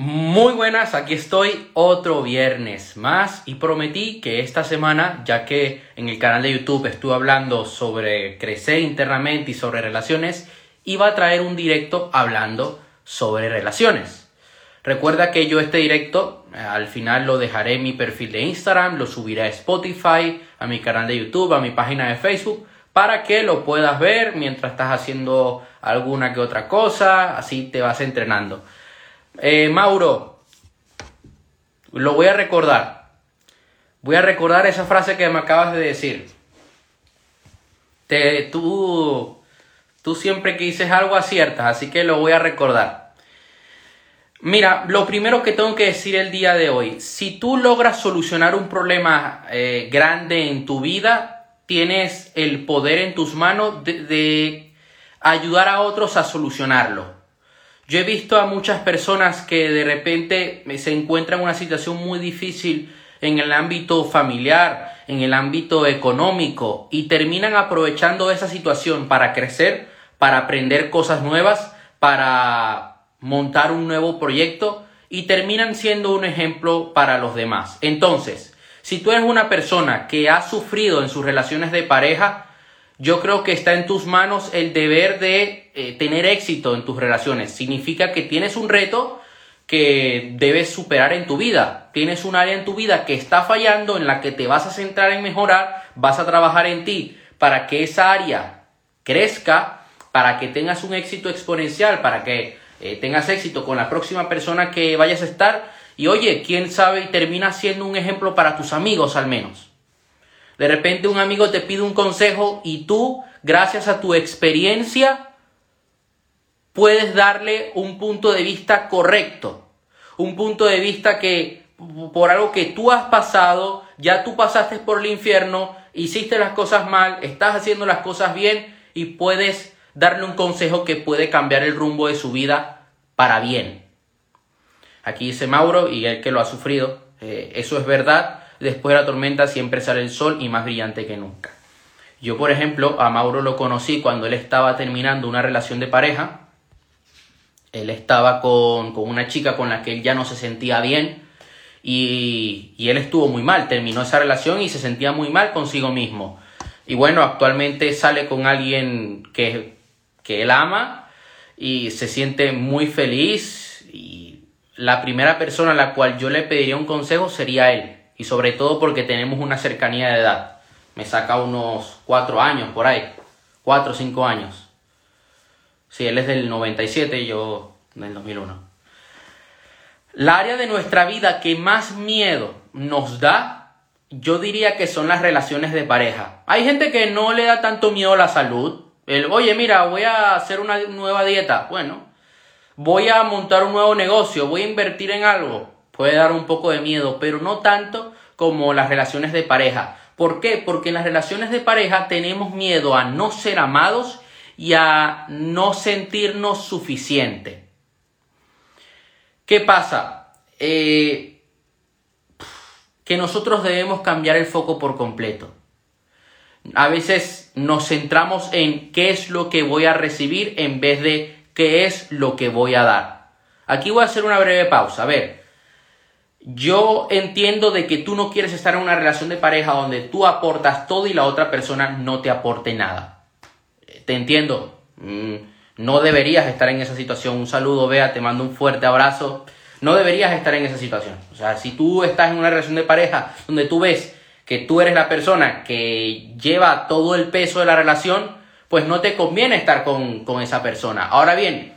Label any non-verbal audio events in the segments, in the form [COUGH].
Muy buenas, aquí estoy otro viernes más y prometí que esta semana, ya que en el canal de YouTube estuve hablando sobre crecer internamente y sobre relaciones, iba a traer un directo hablando sobre relaciones. Recuerda que yo este directo eh, al final lo dejaré en mi perfil de Instagram, lo subiré a Spotify, a mi canal de YouTube, a mi página de Facebook, para que lo puedas ver mientras estás haciendo alguna que otra cosa, así te vas entrenando. Eh, Mauro, lo voy a recordar. Voy a recordar esa frase que me acabas de decir. Te, tú, tú siempre que dices algo aciertas, así que lo voy a recordar. Mira, lo primero que tengo que decir el día de hoy, si tú logras solucionar un problema eh, grande en tu vida, tienes el poder en tus manos de ayudar a otros a solucionarlo. Yo he visto a muchas personas que de repente se encuentran en una situación muy difícil en el ámbito familiar, en el ámbito económico y terminan aprovechando esa situación para crecer, para aprender cosas nuevas, para montar un nuevo proyecto y terminan siendo un ejemplo para los demás. Entonces, si tú eres una persona que ha sufrido en sus relaciones de pareja, yo creo que está en tus manos el deber de eh, tener éxito en tus relaciones. Significa que tienes un reto que debes superar en tu vida. Tienes un área en tu vida que está fallando, en la que te vas a centrar en mejorar, vas a trabajar en ti para que esa área crezca, para que tengas un éxito exponencial, para que eh, tengas éxito con la próxima persona que vayas a estar. Y oye, quién sabe termina siendo un ejemplo para tus amigos al menos. De repente un amigo te pide un consejo y tú, gracias a tu experiencia, puedes darle un punto de vista correcto. Un punto de vista que por algo que tú has pasado, ya tú pasaste por el infierno, hiciste las cosas mal, estás haciendo las cosas bien y puedes darle un consejo que puede cambiar el rumbo de su vida para bien. Aquí dice Mauro y él que lo ha sufrido, eh, eso es verdad después de la tormenta siempre sale el sol y más brillante que nunca. Yo, por ejemplo, a Mauro lo conocí cuando él estaba terminando una relación de pareja. Él estaba con, una chica con la que él ya no se sentía bien y, y, él estuvo muy mal. Terminó esa relación y se sentía muy mal consigo mismo. Y bueno, actualmente sale con alguien que, que él ama y se siente muy feliz. Y la primera persona a la cual yo le pediría un consejo sería él y sobre todo porque tenemos una cercanía de edad. Me saca unos cuatro años por ahí, cuatro o cinco años. Si él es del 97 y yo del 2001. La área de nuestra vida que más miedo nos da, yo diría que son las relaciones de pareja. Hay gente que no le da tanto miedo a la salud. El, Oye, mira, voy a hacer una nueva dieta. Bueno, voy a montar un nuevo negocio, voy a invertir en algo puede dar un poco de miedo, pero no tanto como las relaciones de pareja. ¿Por qué? Porque en las relaciones de pareja tenemos miedo a no ser amados y a no sentirnos suficiente. ¿Qué pasa? Eh, que nosotros debemos cambiar el foco por completo. A veces nos centramos en qué es lo que voy a recibir en vez de qué es lo que voy a dar. Aquí voy a hacer una breve pausa. A ver, yo entiendo de que tú no quieres estar en una relación de pareja donde tú aportas todo y la otra persona no te aporte nada. Te entiendo. Mm, no deberías estar en esa situación. Un saludo, Bea, te mando un fuerte abrazo. No deberías estar en esa situación. O sea, si tú estás en una relación de pareja donde tú ves que tú eres la persona que lleva todo el peso de la relación, pues no te conviene estar con, con esa persona. Ahora bien,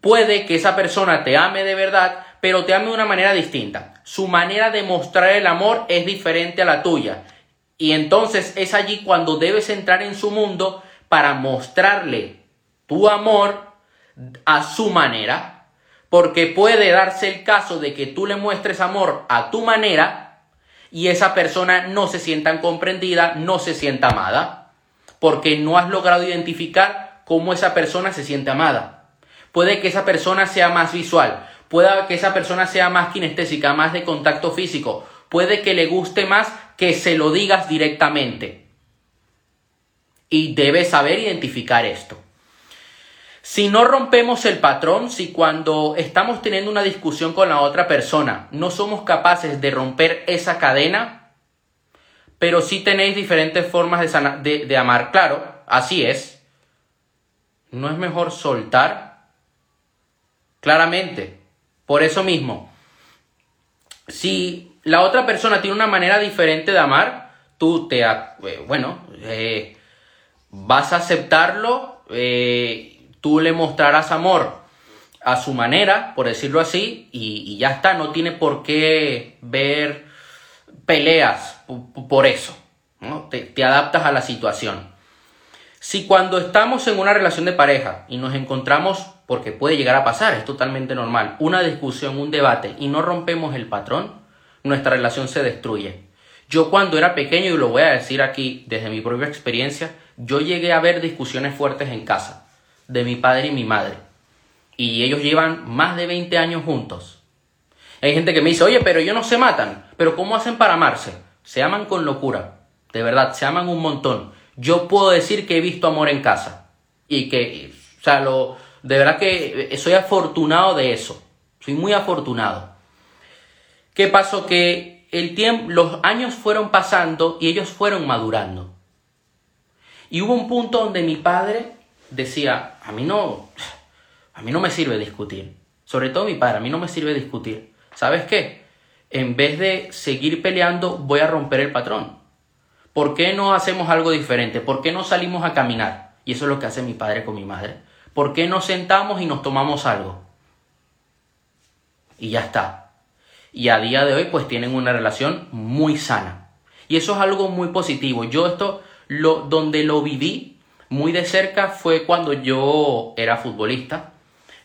puede que esa persona te ame de verdad, pero te ame de una manera distinta. Su manera de mostrar el amor es diferente a la tuya. Y entonces es allí cuando debes entrar en su mundo para mostrarle tu amor a su manera. Porque puede darse el caso de que tú le muestres amor a tu manera y esa persona no se sienta comprendida, no se sienta amada. Porque no has logrado identificar cómo esa persona se siente amada. Puede que esa persona sea más visual, Puede que esa persona sea más kinestésica, más de contacto físico. Puede que le guste más que se lo digas directamente. Y debes saber identificar esto. Si no rompemos el patrón, si cuando estamos teniendo una discusión con la otra persona no somos capaces de romper esa cadena, pero sí tenéis diferentes formas de, de, amar, claro, así es. ¿No es mejor soltar? Claramente. Por eso mismo, si la otra persona tiene una manera diferente de amar, tú te, eh, bueno, eh, vas a aceptarlo. Eh, tú le mostrarás amor a su manera, por decirlo así, y, ya está, no tiene por qué ver peleas por eso, te adaptas a la situación. Si cuando estamos en una relación de pareja y nos encontramos, porque puede llegar a pasar, es totalmente normal, una discusión, un debate y no rompemos el patrón, nuestra relación se destruye. Yo cuando era pequeño, y lo voy a decir aquí desde mi propia experiencia, yo llegué a ver discusiones fuertes en casa de mi padre y mi madre. Y ellos llevan más de 20 años juntos. Hay gente que me dice, oye, pero ellos no se matan. Pero ¿cómo hacen para amarse? Se aman con locura. De verdad, se aman un montón. Yo puedo decir que he visto amor en casa. Y que, o sea, lo, de verdad que soy afortunado de eso. Soy muy afortunado. ¿Qué pasó? Que el tiempo, los años fueron pasando y ellos fueron madurando. Y hubo un punto donde mi padre decía, a mí no, a mí no me sirve discutir. Sobre todo mi padre, a mí no me sirve discutir. ¿Sabes qué? En vez de seguir peleando, voy a romper el patrón. ¿Por qué no hacemos algo diferente? ¿Por qué no salimos a caminar? Y eso es lo que hace mi padre con mi madre. ¿Por qué no sentamos y nos tomamos algo? Y ya está. Y a día de hoy pues tienen una relación muy sana. Y eso es algo muy positivo. Yo esto, lo, donde lo viví, muy de cerca fue cuando yo era futbolista.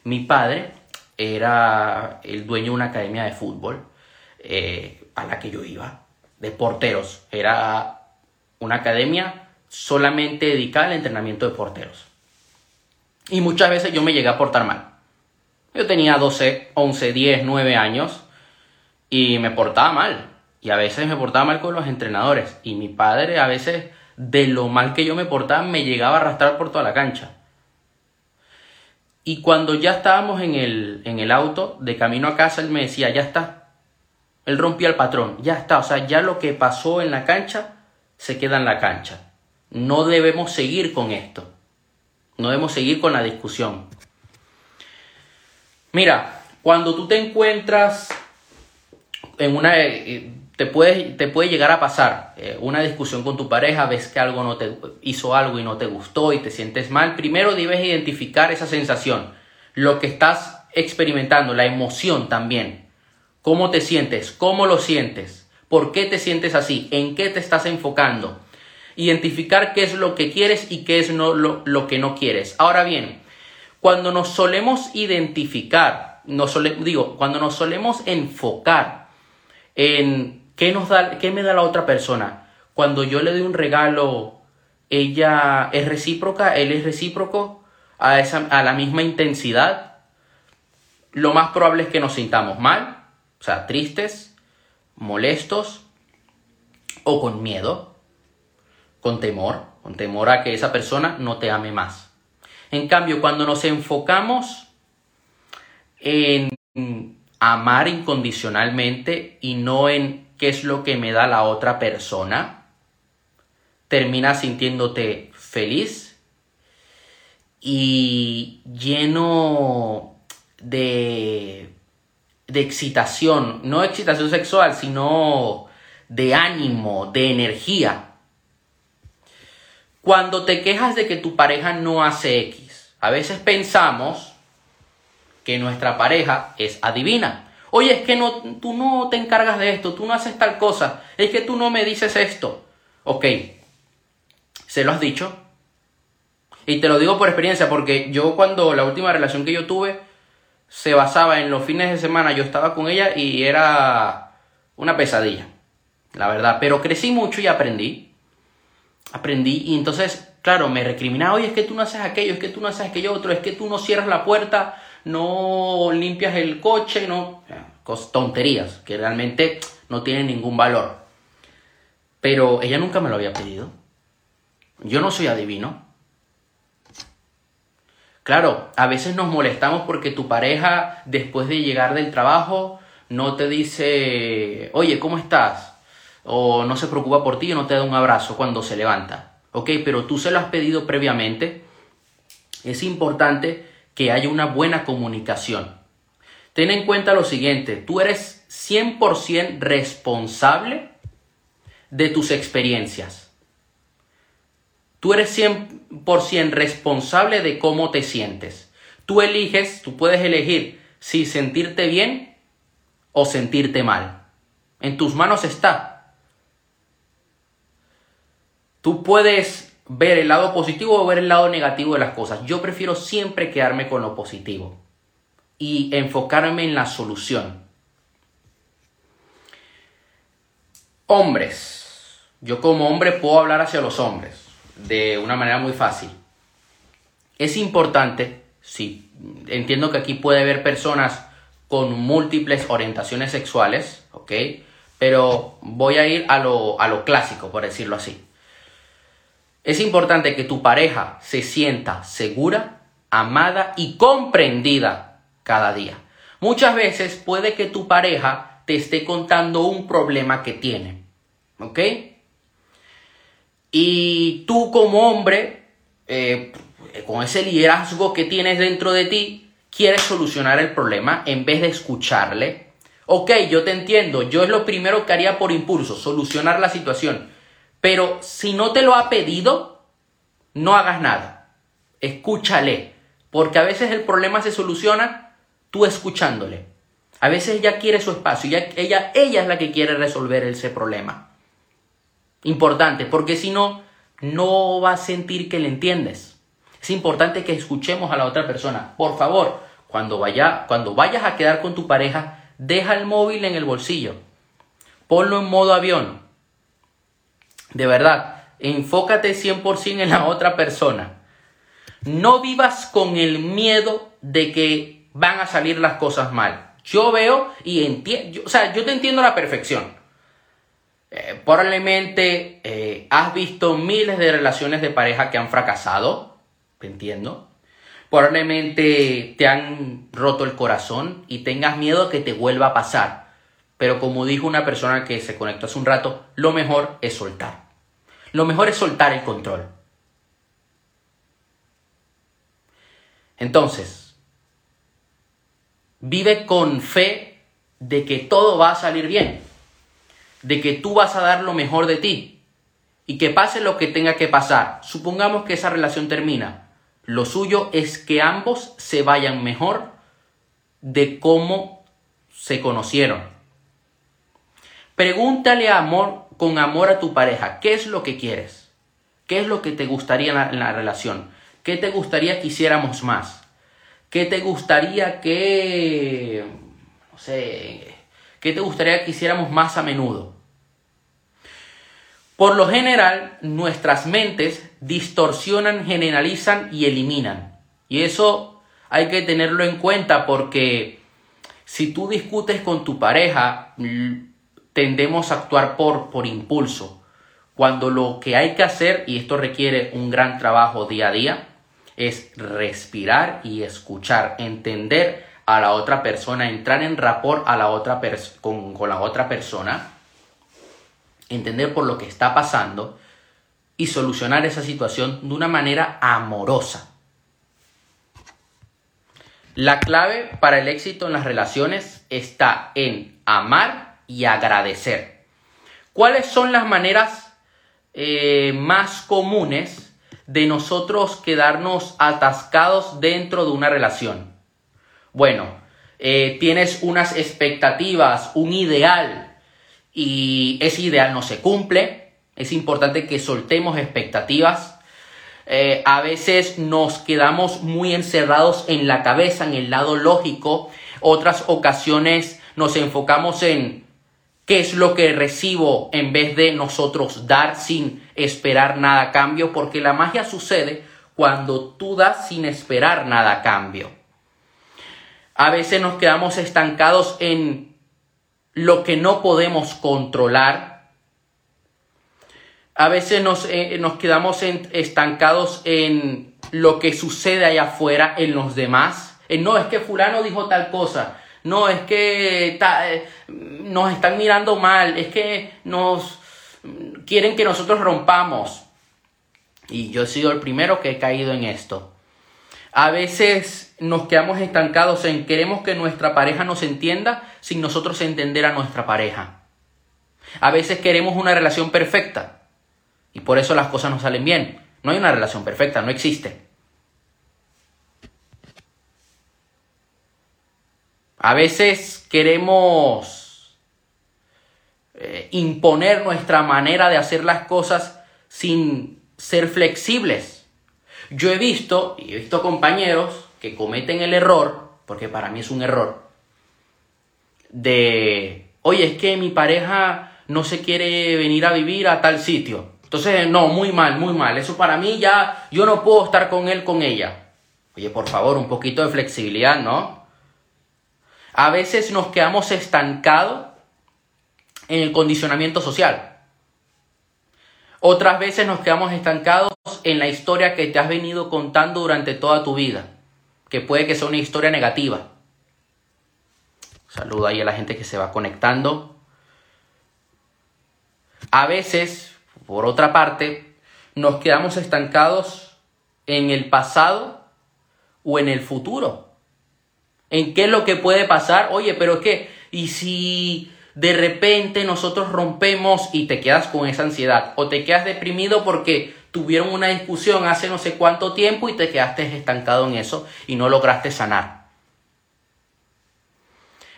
Mi padre era el dueño de una academia de fútbol eh, a la que yo iba, de porteros. Era una academia solamente dedicada al entrenamiento de porteros. Y muchas veces yo me llegué a portar mal. Yo tenía 12, 11, 10, 9 años y me portaba mal. Y a veces me portaba mal con los entrenadores. Y mi padre a veces de lo mal que yo me portaba, me llegaba a arrastrar por toda la cancha. Y cuando ya estábamos en el, en el auto, de camino a casa, él me decía, ya está. Él rompía el patrón, ya está. O sea, ya lo que pasó en la cancha, se queda en la cancha. No debemos seguir con esto. No debemos seguir con la discusión. Mira, cuando tú te encuentras en una... Eh, te puede, te puede llegar a pasar eh, una discusión con tu pareja, ves que algo no te hizo algo y no te gustó y te sientes mal. Primero debes identificar esa sensación, lo que estás experimentando, la emoción también. ¿Cómo te sientes? ¿Cómo lo sientes? ¿Por qué te sientes así? ¿En qué te estás enfocando? Identificar qué es lo que quieres y qué es no, lo, lo que no quieres. Ahora bien, cuando nos solemos identificar, digo, cuando nos solemos enfocar en ¿Qué, nos da, ¿Qué me da la otra persona? Cuando yo le doy un regalo, ella es recíproca, él es recíproco a, esa, a la misma intensidad. Lo más probable es que nos sintamos mal, o sea, tristes, molestos o con miedo, con temor, con temor a que esa persona no te ame más. En cambio, cuando nos enfocamos en amar incondicionalmente y no en qué es lo que me da la otra persona, terminas sintiéndote feliz y lleno de, de excitación, no excitación sexual, sino de ánimo, de energía. Cuando te quejas de que tu pareja no hace X, a veces pensamos que nuestra pareja es adivina Oye, es que no, tú no te encargas de esto, tú no haces tal cosa, es que tú no me dices esto. Ok, ¿se lo has dicho? Y te lo digo por experiencia, porque yo cuando la última relación que yo tuve se basaba en los fines de semana, yo estaba con ella y era una pesadilla, la verdad. Pero crecí mucho y aprendí. Aprendí y entonces, claro, me recriminaba, oye, es que tú no haces aquello, es que tú no haces aquello otro, es que tú no cierras la puerta no limpias el coche, no, tonterías que realmente no tienen ningún valor. Pero ella nunca me lo había pedido. Yo no soy adivino. Claro, a veces nos molestamos porque tu pareja después de llegar del trabajo no te dice, oye, ¿cómo estás? O no se preocupa por ti o no te da un abrazo cuando se levanta. Ok, pero tú se lo has pedido previamente. Es importante que haya una buena comunicación. Ten en cuenta lo siguiente, tú eres 100% responsable de tus experiencias. Tú eres 100% responsable de cómo te sientes. Tú eliges, tú puedes elegir si sentirte bien o sentirte mal. En tus manos está. Tú puedes ver el lado positivo o ver el lado negativo de las cosas. Yo prefiero siempre quedarme con lo positivo y enfocarme en la solución. Hombres. Yo como hombre puedo hablar hacia los hombres de una manera muy fácil. Es importante, sí, entiendo que aquí puede haber personas con múltiples orientaciones sexuales, ¿ok? Pero voy a ir a lo, a lo clásico, por decirlo así. Es importante que tu pareja se sienta segura, amada y comprendida cada día. Muchas veces puede que tu pareja te esté contando un problema que tiene, ¿ok? Y tú como hombre, eh, con ese liderazgo que tienes dentro de ti, quieres solucionar el problema en vez de escucharle. Ok, yo te entiendo, yo es lo primero que haría por impulso, solucionar la situación. Pero si no te lo ha pedido, no hagas nada. Escúchale, porque a veces el problema se soluciona tú escuchándole. A veces ella quiere su espacio, ella, ella es la que quiere resolver ese problema. Importante, porque si no, no va a sentir que le entiendes. Es importante que escuchemos a la otra persona. Por favor, cuando, vaya, cuando vayas a quedar con tu pareja, deja el móvil en el bolsillo. Ponlo en modo avión. De verdad, enfócate 100% en la otra persona. No vivas con el miedo de que van a salir las cosas mal. Yo veo y entiendo, o sea, yo te entiendo a la perfección. Eh, probablemente eh, has visto miles de relaciones de pareja que han fracasado, entiendo. Probablemente te han roto el corazón y tengas miedo que te vuelva a pasar. Pero como dijo una persona que se conectó hace un rato, lo mejor es soltar. Lo mejor es soltar el control. Entonces, vive con fe de que todo va a salir bien de que tú vas a dar lo mejor de ti y que pase lo que tenga que pasar. Supongamos que esa relación termina. Lo suyo es que ambos se vayan mejor de cómo se conocieron. Pregúntale amor, con amor a tu pareja, ¿qué es lo que quieres? ¿Qué es lo que te gustaría en la, relación? ¿Qué te gustaría que hiciéramos más? ¿Qué te gustaría que... no sé, ¿Qué te gustaría que hiciéramos más a menudo? Por lo general, nuestras mentes distorsionan, generalizan y eliminan. Y eso hay que tenerlo en cuenta porque si tú discutes con tu pareja, tendemos a actuar por, por impulso. Cuando lo que hay que hacer, y esto requiere un gran trabajo día a día, es respirar y escuchar, entender a la otra persona, entrar en rapport a la otra con, con la otra persona, entender por lo que está pasando y solucionar esa situación de una manera amorosa. La clave para el éxito en las relaciones está en amar y agradecer. ¿Cuáles son las maneras eh, más comunes de nosotros quedarnos atascados dentro de una relación? Bueno, eh, tienes unas expectativas, un ideal y ese ideal no se cumple. Es importante que soltemos expectativas. Eh, a veces nos quedamos muy encerrados en la cabeza, en el lado lógico. Otras ocasiones nos enfocamos en qué es lo que recibo en vez de nosotros dar sin esperar nada a cambio, porque la magia sucede cuando tú das sin esperar nada a cambio. A veces nos quedamos estancados en lo que no podemos controlar. A veces nos, eh, nos quedamos estancados en lo que sucede allá afuera en los demás. Eh, no, es que fulano dijo tal cosa. No, es que eh, nos están mirando mal. Es que nos quieren que nosotros rompamos. Y yo he sido el primero que he caído en esto. A veces nos quedamos estancados en queremos que nuestra pareja nos entienda sin nosotros entender a nuestra pareja. A veces queremos una relación perfecta y por eso las cosas no salen bien. No hay una relación perfecta, no existe. A veces queremos eh, imponer nuestra manera de hacer las cosas sin ser flexibles. Yo he visto, y he visto compañeros que cometen el error, porque para mí es un error, de, oye, es que mi pareja no se quiere venir a vivir a tal sitio. Entonces, no, muy mal, muy mal. Eso para mí ya, yo no puedo estar con él, con ella. Oye, por favor, un poquito de flexibilidad, ¿no? A veces nos quedamos estancados en el condicionamiento social. Otras veces nos quedamos estancados en la historia que te has venido contando durante toda tu vida, que puede que sea una historia negativa. Saludo ahí a la gente que se va conectando. A veces, por otra parte, nos quedamos estancados en el pasado o en el futuro. ¿En qué es lo que puede pasar? Oye, pero es que, ¿y si de repente nosotros rompemos y te quedas con esa ansiedad? O te quedas deprimido porque tuvieron una discusión hace no sé cuánto tiempo y te quedaste estancado en eso y no lograste sanar.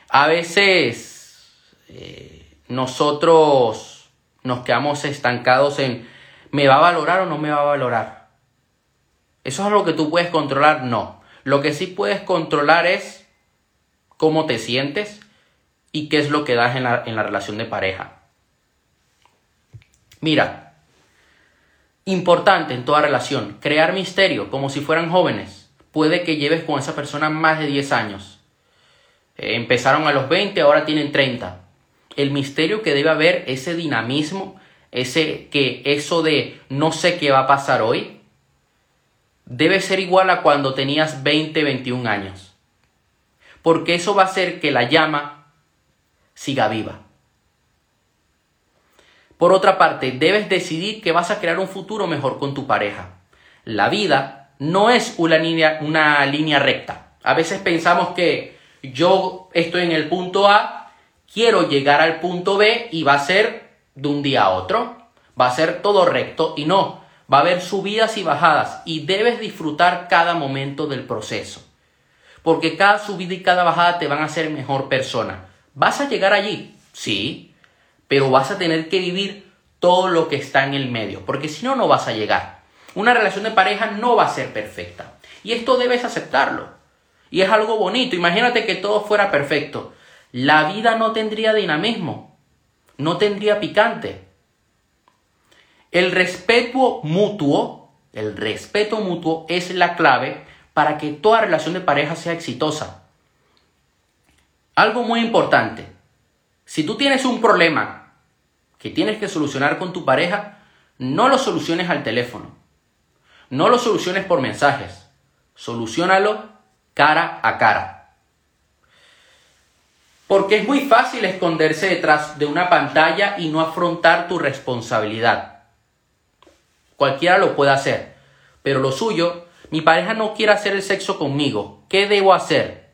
A veces eh, nosotros nos quedamos estancados en ¿me va a valorar o no me va a valorar? ¿Eso es algo que tú puedes controlar? No. Lo que sí puedes controlar es cómo te sientes y qué es lo que das en la, en la relación de pareja. Mira, importante en toda relación, crear misterio como si fueran jóvenes. Puede que lleves con esa persona más de 10 años. Eh, empezaron a los 20, ahora tienen 30. El misterio que debe haber, ese dinamismo, ese que eso de no sé qué va a pasar hoy, debe ser igual a cuando tenías 20, 21 años porque eso va a hacer que la llama siga viva. Por otra parte, debes decidir que vas a crear un futuro mejor con tu pareja. La vida no es una línea, una línea recta. A veces pensamos que yo estoy en el punto A, quiero llegar al punto B y va a ser de un día a otro. Va a ser todo recto y no. Va a haber subidas y bajadas y debes disfrutar cada momento del proceso porque cada subida y cada bajada te van a hacer mejor persona. ¿Vas a llegar allí? Sí, pero vas a tener que vivir todo lo que está en el medio, porque si no, no vas a llegar. Una relación de pareja no va a ser perfecta. Y esto debes aceptarlo. Y es algo bonito. Imagínate que todo fuera perfecto. La vida no tendría dinamismo, no tendría picante. El respeto mutuo, el respeto mutuo es la clave para que toda relación de pareja sea exitosa. Algo muy importante, si tú tienes un problema que tienes que solucionar con tu pareja, no lo soluciones al teléfono, no lo soluciones por mensajes, solucionalo cara a cara. Porque es muy fácil esconderse detrás de una pantalla y no afrontar tu responsabilidad. Cualquiera lo puede hacer, pero lo suyo mi pareja no quiere hacer el sexo conmigo. ¿Qué debo hacer?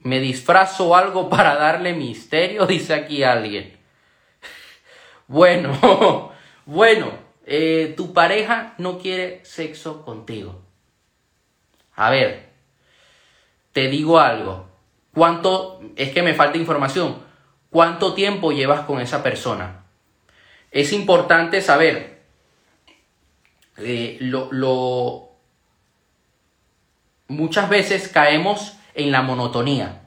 ¿Me disfrazo algo [LAUGHS] para darle misterio? [LAUGHS] Dice aquí alguien. Bueno, [LAUGHS] bueno, eh, tu pareja no quiere sexo contigo. A ver, te digo algo. ¿Cuánto, es que me falta información, cuánto tiempo llevas con esa persona? Es importante saber eh, lo, muchas veces caemos en la monotonía.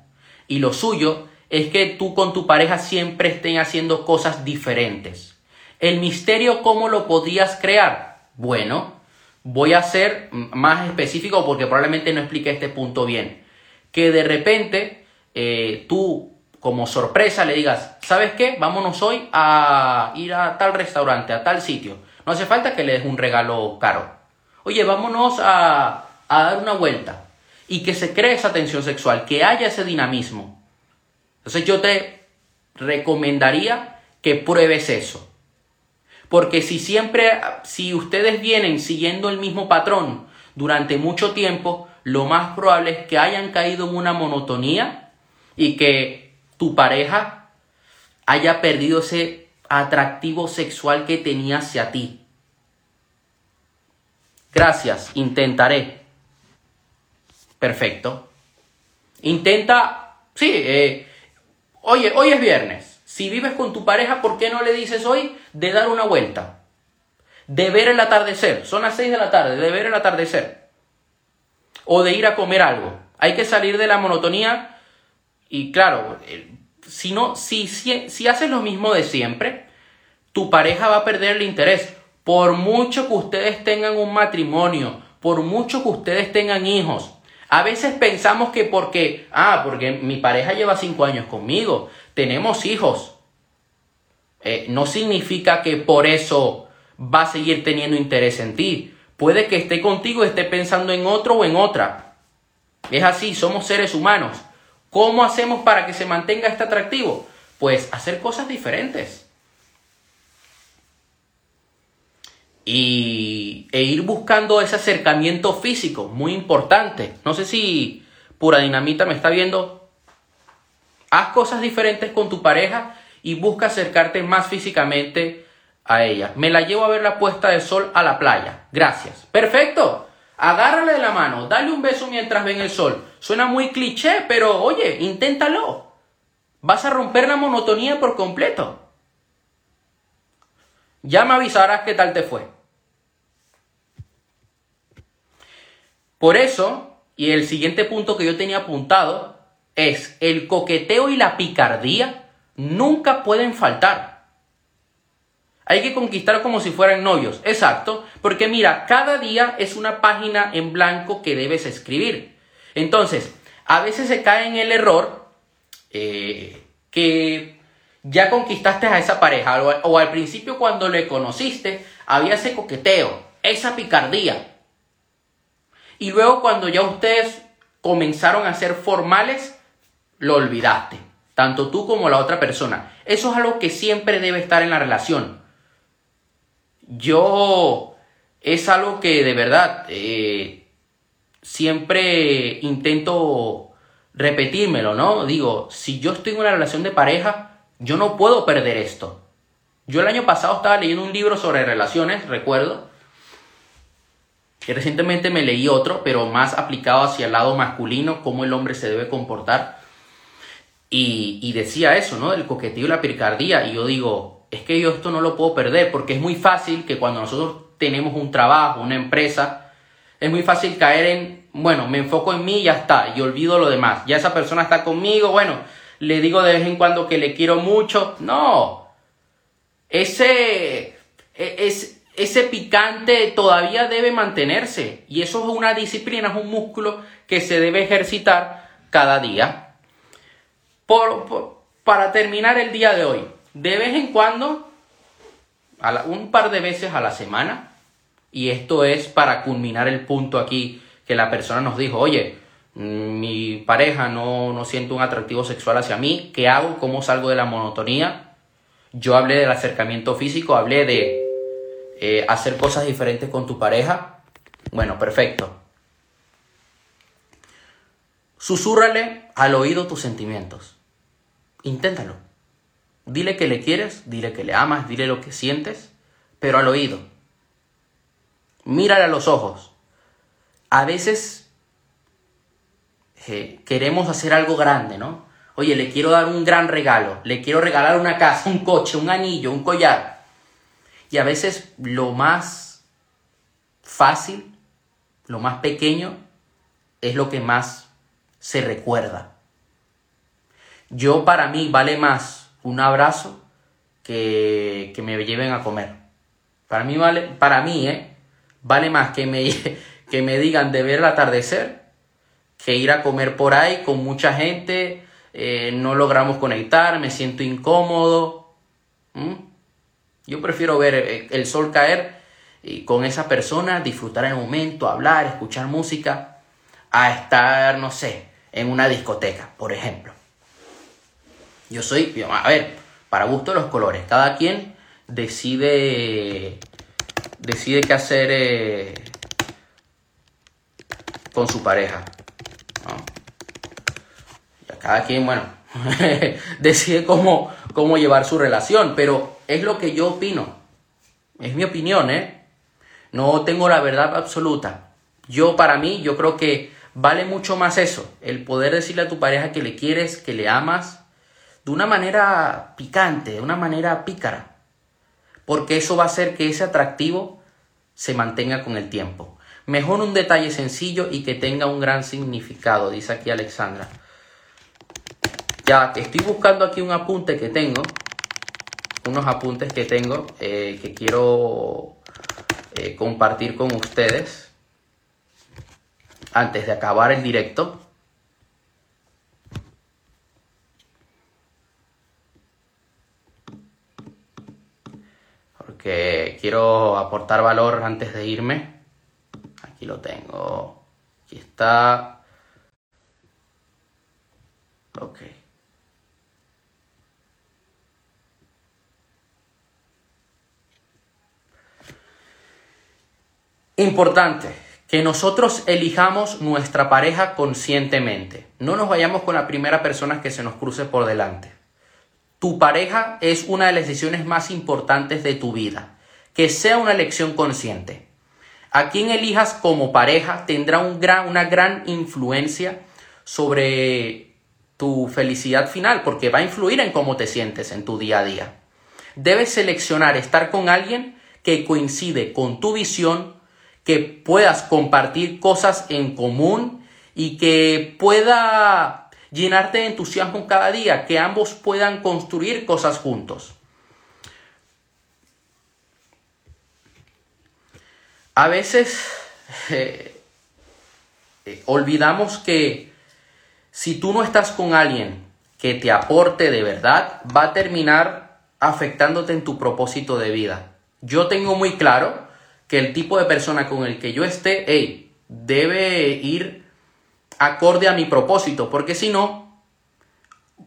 Y lo suyo es que tú con tu pareja siempre estén haciendo cosas diferentes. El misterio, ¿cómo lo podrías crear? Bueno, voy a ser más específico porque probablemente no expliqué este punto bien. Que de repente eh, tú como sorpresa le digas, ¿sabes qué? Vámonos hoy a ir a tal restaurante, a tal sitio. No hace falta que le des un regalo caro. oye, vámonos a, a dar una vuelta. Y que se cree esa tensión sexual, que haya ese dinamismo. Entonces yo te recomendaría que pruebes eso. Porque si siempre, si ustedes vienen siguiendo el mismo patrón durante mucho tiempo, lo más probable es que hayan caído en una monotonía y que tu pareja haya perdido ese atractivo sexual que tenía hacia ti. Gracias, intentaré. Perfecto. Intenta, sí, eh, oye, hoy es viernes. Si vives con tu pareja, ¿por qué no le dices hoy de dar una vuelta? De ver el atardecer. Son las 6 de la tarde, de ver el atardecer. O de ir a comer algo. Hay que salir de la monotonía y claro, si, no, si, si, si haces lo mismo de siempre, tu pareja va a perder el interés. Por mucho que ustedes tengan un matrimonio, por mucho que ustedes tengan hijos, a veces pensamos que porque, ah, porque mi pareja lleva cinco años conmigo, tenemos hijos, eh, no significa que por eso va a seguir teniendo interés en ti. Puede que esté contigo esté pensando en otro o en otra. Es así, somos seres humanos. ¿Cómo hacemos para que se mantenga este atractivo? Pues hacer cosas diferentes. y, e ir buscando ese acercamiento físico, muy importante. No sé si Pura Dinamita me está viendo. Haz cosas diferentes con tu pareja y busca acercarte más físicamente a ella. Me la llevo a ver la puesta de sol a la playa. Gracias. Perfecto. Agárrale de la mano, dale un beso mientras ven el sol. Suena muy cliché, pero oye, inténtalo. Vas a romper la monotonía por completo. Ya me avisarás qué tal te fue. Por eso, y el siguiente punto que yo tenía apuntado, es el coqueteo y la picardía nunca pueden faltar. Hay que conquistar como si fueran novios. Exacto, porque mira, cada día es una página en blanco que debes escribir. Entonces, a veces se cae en el error eh, que ya conquistaste a esa pareja o, al principio cuando le conociste había ese coqueteo, esa picardía. Y luego cuando ya ustedes comenzaron a ser formales, lo olvidaste. Tanto tú como la otra persona. Eso es algo que siempre debe estar en la relación. Yo es algo que de verdad eh, siempre intento repetírmelo, ¿no? Digo, si yo estoy en una relación de pareja, yo no puedo perder esto. Yo el año pasado estaba leyendo un libro sobre relaciones, recuerdo, y recientemente me leí otro, pero más aplicado hacia el lado masculino, cómo el hombre se debe comportar. Y, decía eso, ¿no? El coqueteo y la picardía. Y yo digo, es que yo esto no lo puedo perder, porque es muy fácil que cuando nosotros tenemos un trabajo, una empresa, es muy fácil caer en, bueno, me enfoco en mí y ya está, y olvido lo demás. Ya esa persona está conmigo, bueno, le digo de vez en cuando que le quiero mucho. No. Ese, e, es, ese picante todavía debe mantenerse. Y eso es una disciplina, es un músculo que se debe ejercitar cada día. Por, para terminar el día de hoy, de vez en cuando, un par de veces a la semana, y esto es para culminar el punto aquí que la persona nos dijo, oye, mi pareja no, no siente un atractivo sexual hacia mí, ¿qué hago? ¿Cómo salgo de la monotonía? Yo hablé del acercamiento físico, hablé de eh, hacer cosas diferentes con tu pareja, bueno, perfecto. Susúrrale al oído tus sentimientos. Inténtalo. Dile que le quieres, dile que le amas, dile lo que sientes, pero al oído. Mírale a los ojos. A veces eh, queremos hacer algo grande, ¿no? Oye, le quiero dar un gran regalo, le quiero regalar una casa, un coche, un anillo, un collar. Y a veces lo más fácil, lo más pequeño, es lo que más se recuerda. Yo para mí vale más un abrazo que, que me lleven a comer. Para mí vale, para mí, ¿eh? Vale más que me, [LAUGHS] que me digan de ver el atardecer que ir a comer por ahí con mucha gente, eh, no logramos conectar, me siento incómodo. Yo prefiero ver el sol caer y con esa persona, disfrutar el momento, hablar, escuchar música, a estar, no sé, en una discoteca, por ejemplo. Yo soy, a ver, para gusto los colores, cada quien decide, decide qué hacer eh, con su pareja. Cada quien, bueno, [LAUGHS] decide cómo, cómo llevar su relación, pero es lo que yo opino. Es mi opinión, ¿eh? No tengo la verdad absoluta. Yo, para mí, yo creo que vale mucho más eso, el poder decirle a tu pareja que le quieres, que le amas, de una manera picante, de una manera pícara, porque eso va a hacer que ese atractivo se mantenga con el tiempo. Mejor un detalle sencillo y que tenga un gran significado, dice aquí Alexandra. Ya estoy buscando aquí un apunte que tengo, unos apuntes que tengo eh, que quiero eh, compartir con ustedes antes de acabar el directo. Quiero aportar valor antes de irme. Aquí lo tengo. Aquí está. Ok. Importante que nosotros elijamos nuestra pareja conscientemente. No nos vayamos con la primera persona que se nos cruce por delante. Tu pareja es una de las decisiones más importantes de tu vida. Que sea una elección consciente. A quien elijas como pareja tendrá una gran influencia sobre tu felicidad final, porque va a influir en cómo te sientes en tu día a día. Debes seleccionar estar con alguien que coincide con tu visión, que puedas compartir cosas en común y que pueda llenarte de entusiasmo cada día, que ambos puedan construir cosas juntos. A veces [LAUGHS] eh, eh, olvidamos que si tú no estás con alguien que te aporte de verdad, va a terminar afectándote en tu propósito de vida. Yo tengo muy claro que el tipo de persona con el que yo esté, hey, debe ir acorde a mi propósito, porque si no,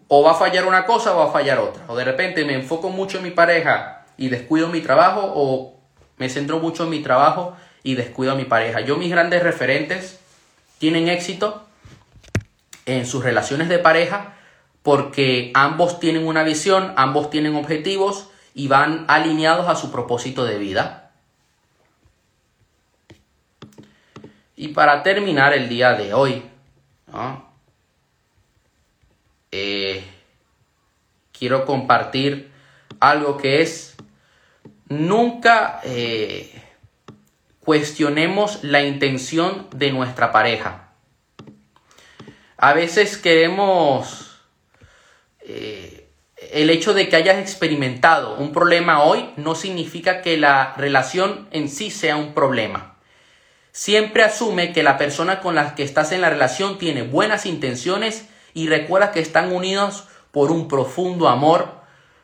o va a fallar una cosa o va a fallar otra. O de repente me enfoco mucho en mi pareja y descuido mi trabajo, o me centro mucho en mi trabajo y descuido a mi pareja. Yo mis grandes referentes tienen éxito en sus relaciones de pareja porque ambos tienen una visión, ambos tienen objetivos y van alineados a su propósito de vida. Y para terminar el día de hoy, eh, quiero compartir algo que es, nunca eh, cuestionemos la intención de nuestra pareja. A veces queremos eh, el hecho de que hayas experimentado un problema hoy no significa que la relación en sí sea un problema. Siempre asume que la persona con la que estás en la relación tiene buenas intenciones y recuerda que están unidos por un profundo amor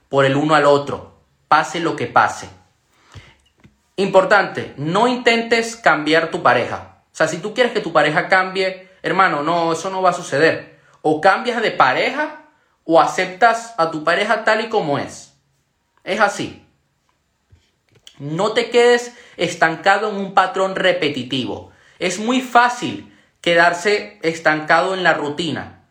por el uno al otro, pase lo que pase. Importante, no intentes cambiar tu pareja. O sea, si tú quieres que tu pareja cambie, hermano, no, eso no va a suceder. O cambias de pareja o aceptas a tu pareja tal y como es. Es así. No te quedes estancado en un patrón repetitivo. Es muy fácil quedarse estancado en la rutina.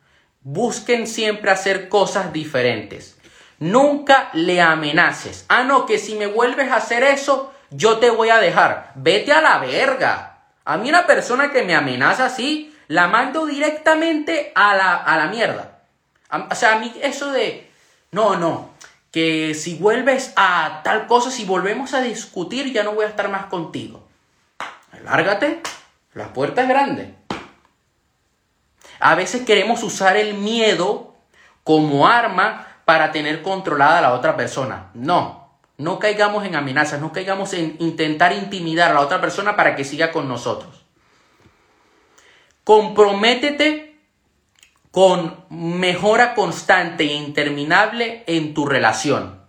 Busquen siempre hacer cosas diferentes. Nunca le amenaces. Ah, no, que si me vuelves a hacer eso, yo te voy a dejar. Vete a la verga. A mí una persona que me amenaza así, la mando directamente a la, a la mierda. O sea, a mí eso de, no, no, que si vuelves a tal cosa, si volvemos a discutir, ya no voy a estar más contigo. Lárgate, la puerta es grande. A veces queremos usar el miedo como arma para tener controlada a la otra persona. No, no caigamos en amenazas, no caigamos en intentar intimidar a la otra persona para que siga con nosotros. Comprométete con mejora constante e interminable en tu relación.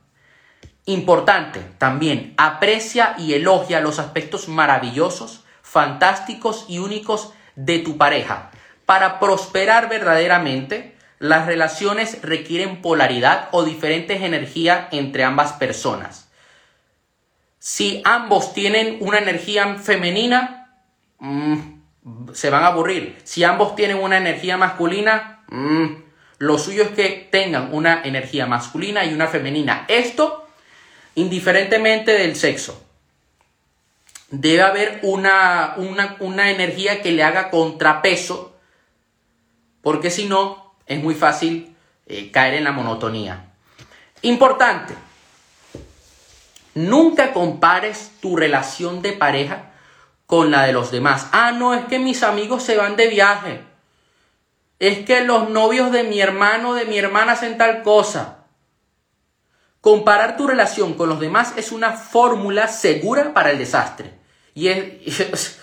Importante también, aprecia y elogia los aspectos maravillosos, fantásticos y únicos de tu pareja. Para prosperar verdaderamente, las relaciones requieren polaridad o diferentes energías entre ambas personas. Si ambos tienen una energía femenina, mm, se van a aburrir. Si ambos tienen una energía masculina, mm, lo suyo es que tengan una energía masculina y una femenina. Esto indiferentemente del sexo. Debe haber una, una, energía que le haga contrapeso, porque si no, es muy fácil eh, caer en la monotonía. Importante, nunca compares tu relación de pareja con la de los demás. Ah, no, es que mis amigos se van de viaje. Es que los novios de mi hermano, de mi hermana hacen tal cosa. Comparar tu relación con los demás es una fórmula segura para el desastre. [LAUGHS] Y es,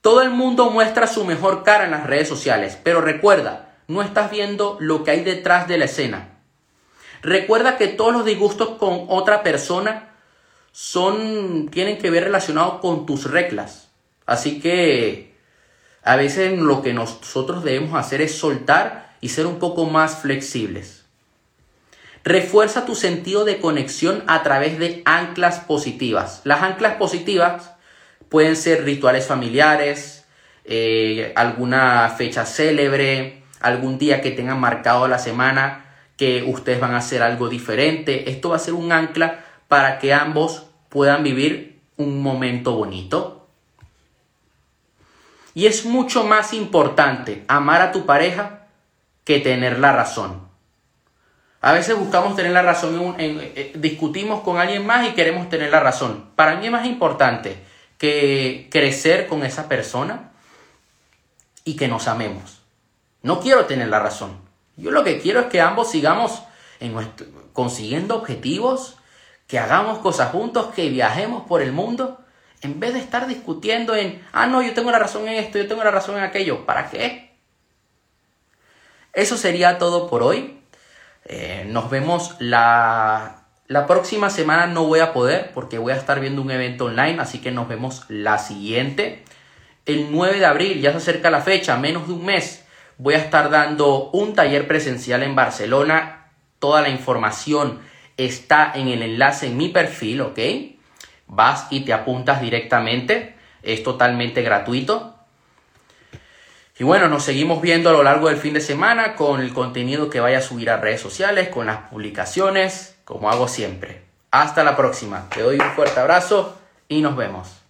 todo el mundo muestra su mejor cara en las redes sociales, pero recuerda, no estás viendo lo que hay detrás de la escena. Recuerda que todos los disgustos con otra persona son tienen que ver relacionados con tus reglas. Así que a veces lo que nosotros debemos hacer es soltar y ser un poco más flexibles. Refuerza tu sentido de conexión a través de anclas positivas. Las anclas positivas pueden ser rituales familiares, eh, alguna fecha célebre, algún día que tengan marcado la semana que ustedes van a hacer algo diferente. Esto va a ser un ancla para que ambos puedan vivir un momento bonito. Y es mucho más importante amar a tu pareja que tener la razón. A veces buscamos tener la razón, eh, discutimos con alguien más y queremos tener la razón. Para mí es más importante que crecer con esa persona y que nos amemos. No quiero tener la razón. Yo lo que quiero es que ambos sigamos en consiguiendo objetivos, que hagamos cosas juntos, que viajemos por el mundo, en vez de estar discutiendo en, ah, no, yo tengo la razón en esto, yo tengo la razón en aquello. ¿Para qué? Eso sería todo por hoy. Eh, nos vemos la, la próxima semana. No voy a poder porque voy a estar viendo un evento online, así que nos vemos la siguiente. El 9 de abril, ya se acerca la fecha, menos de un mes, voy a estar dando un taller presencial en Barcelona. Toda la información está en el enlace en mi perfil, ¿ok? Vas y te apuntas directamente, es totalmente gratuito. Y bueno, nos seguimos viendo a lo largo del fin de semana con el contenido que vaya a subir a redes sociales, con las publicaciones, como hago siempre. Hasta la próxima, te doy un fuerte abrazo y nos vemos.